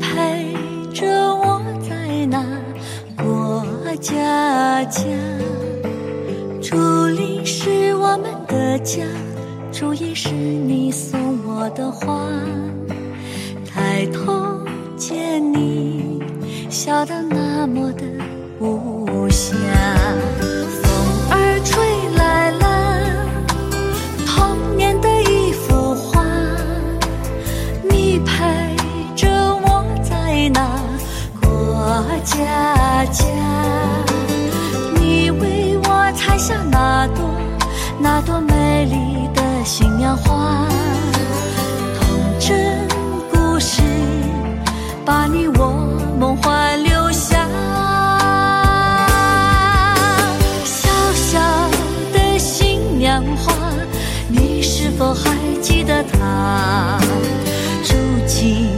陪着我在那过家家。竹林是我们的家竹叶是你送我的花。抬头见你笑得那么的无暇摘下那朵那朵美丽的新娘花，童真故事把你我梦幻留下。小小的新娘花，你是否还记得她？如今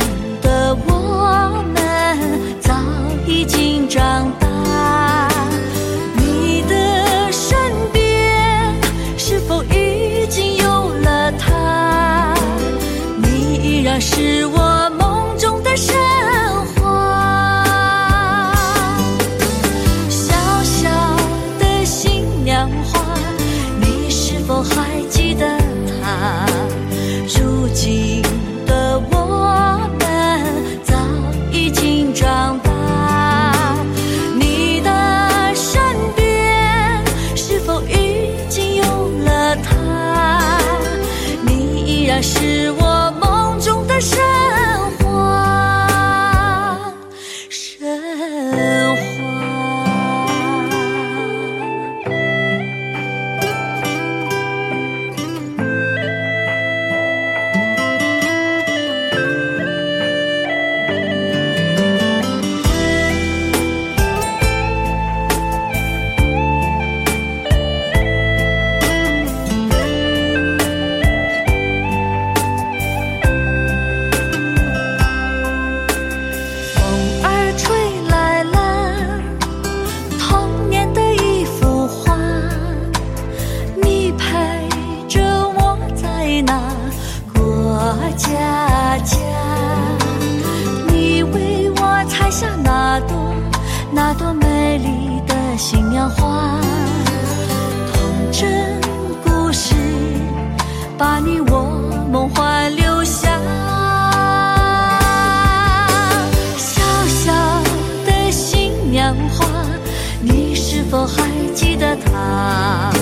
那是我梦中的神下那朵那朵美丽的新娘花童真故事把你我梦幻留下。小小的新娘花你是否还记得它？